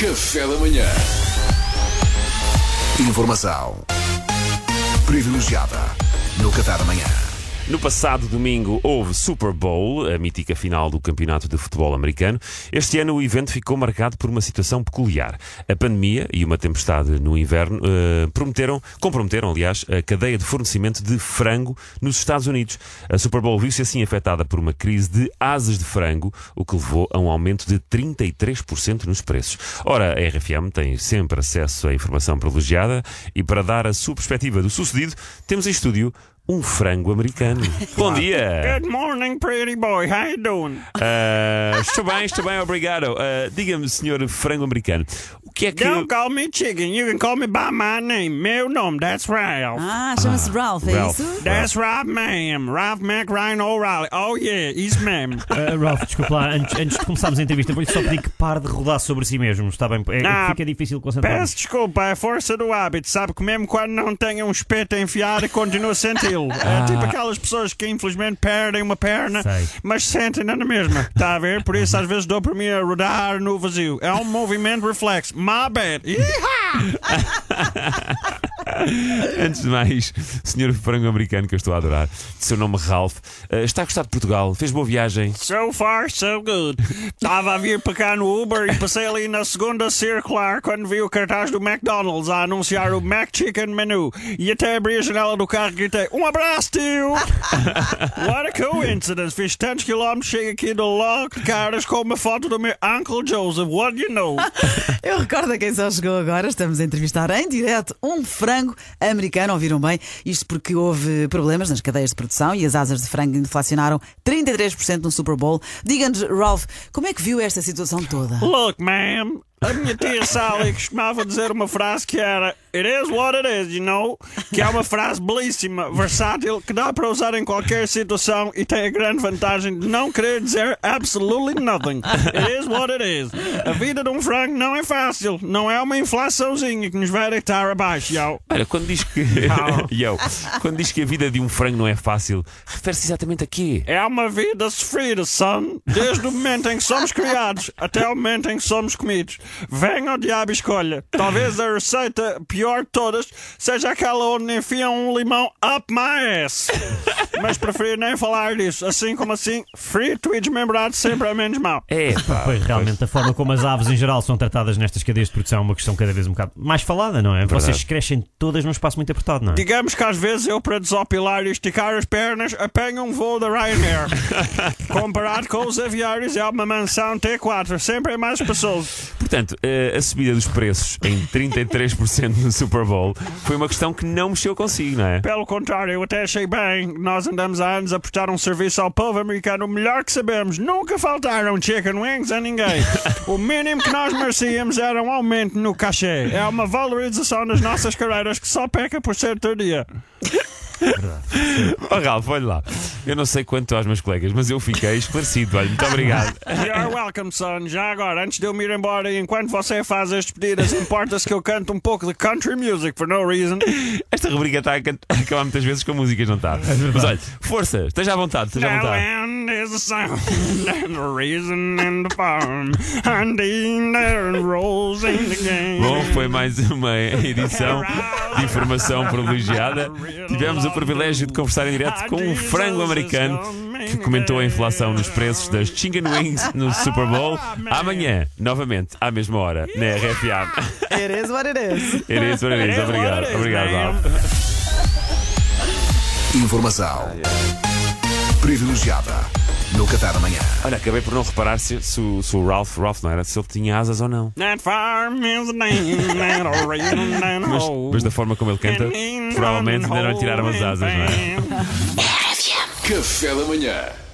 Café da manhã. Informação privilegiada no Café da manhã. No passado domingo houve Super Bowl, a mítica final do Campeonato de Futebol Americano. Este ano o evento ficou marcado por uma situação peculiar. A pandemia e uma tempestade no inverno eh, prometeram, comprometeram, aliás, a cadeia de fornecimento de frango nos Estados Unidos. A Super Bowl viu-se assim afetada por uma crise de asas de frango, o que levou a um aumento de 33% nos preços. Ora, a RFM tem sempre acesso à informação privilegiada e para dar a sua perspectiva do sucedido, temos em estúdio um frango americano. Bom dia! Good morning, pretty boy. How you doing? Ah, estou bem, estou bem, obrigado. Ah, Diga-me, senhor frango americano, o que é que. Don't call me chicken. You can call me by my name. Meu nome, that's Ralph. Ah, chama-se Ralph, é Ralph. isso? That's Ralph Ma'am. Ralph McRyan O'Reilly. Oh, yeah, he's ma'am. Uh, Ralph, desculpa lá, antes, antes de começarmos a entrevista, vou-lhe só pedir que pare de rodar sobre si mesmo, está bem? É, Ah, fica difícil concentrar. Peço desculpa, é força do hábito. Sabe que mesmo quando não tenho um espeto enfiado, continuo a senti-lo. É tipo aquelas pessoas que infelizmente perdem uma perna, Sei. mas sentem na mesma. Está a ver? Por isso às vezes dou para mim a rodar no vazio. É um movimento reflexo. My bad. Antes de mais, senhor frango americano que eu estou a adorar, seu nome Ralph, ah, está a gostar de Portugal? Fez boa viagem? So far, so good. Estava a vir para cá no Uber e passei ali na segunda circular quando vi o cartaz do McDonald's a anunciar o McChicken Menu. E até abri a janela do carro e gritei: Um abraço, tio! What a coincidence! Fiz tantos quilómetros, chego aqui do logo de caras com uma foto do meu Uncle Joseph. What do you know? Eu recordo a quem só chegou agora. Estamos a entrevistar em direto um frango americano. Ouviram bem? Isto porque houve problemas nas cadeias de produção e as asas de frango inflacionaram 33% no Super Bowl. Diga-nos, Ralph, como é que viu esta situação toda? Look, ma'am. A minha tia Sally costumava dizer uma frase que era It is what it is, you know? Que é uma frase belíssima, versátil, que dá para usar em qualquer situação e tem a grande vantagem de não querer dizer absolutely nothing. It is what it is. A vida de um frango não é fácil, não é uma inflaçãozinha que nos vai deitar abaixo, yo. Olha, quando diz que. Yo, quando diz que a vida de um frango não é fácil, refere-se exatamente a quê? É uma vida sofrida, son. Desde o momento em que somos criados até o momento em que somos comidos. Venha ao diabo escolha. Talvez a receita pior de todas seja aquela onde enfiam um limão up my ass. Mas prefiro nem falar disso. Assim como assim, frito e desmembrado sempre é menos mau. É, pá. Pois realmente, a forma como as aves em geral são tratadas nestas cadeias de produção é uma questão cada vez um bocado mais falada, não é? Vocês crescem todas num espaço muito apertado, não é? Digamos que às vezes eu, para desopilar e esticar as pernas, apanho um voo da Ryanair. Comparado com os aviários, é uma mansão T4. Sempre é mais espaçoso. Portanto, a subida dos preços em 33% no Super Bowl foi uma questão que não mexeu consigo, não é? Pelo contrário, eu até achei bem. Nós andamos há anos a prestar um serviço ao povo americano o melhor que sabemos. Nunca faltaram chicken wings a ninguém. O mínimo que nós merecíamos era um aumento no cachê. É uma valorização das nossas carreiras que só peca por ser tardia. Oh, Ralf, olha lá. Eu não sei quanto aos meus colegas, mas eu fiquei esclarecido. Olha, muito obrigado. You're welcome, son. Já agora, antes de eu me ir embora e enquanto você faz as despedidas, importa-se que eu canto um pouco de country music for no reason. Esta rubrica está a acabar muitas vezes com músicas, não está? Mas olha, força, esteja à vontade, esteja à vontade. land is the sound and the reason and the farm and the there rolls in the game. Bom, foi mais uma edição de informação privilegiada. Tivemos o privilégio de conversar em direto com um frango americano que comentou a inflação nos preços das chicken wings no Super Bowl. Amanhã, novamente, à mesma hora, na RFA. It is what it is. It is what Obrigado, it is, obrigado. Ralf. Informação privilegiada no Café da manhã. Olha, acabei por não reparar se, se o- se o Ralph, Ralph não era, se ele tinha asas ou não. That farm is the name and a reason and Mas, mas da forma como ele canta, provavelmente ainda não lhe tiraram as asas, não é? Café da manhã.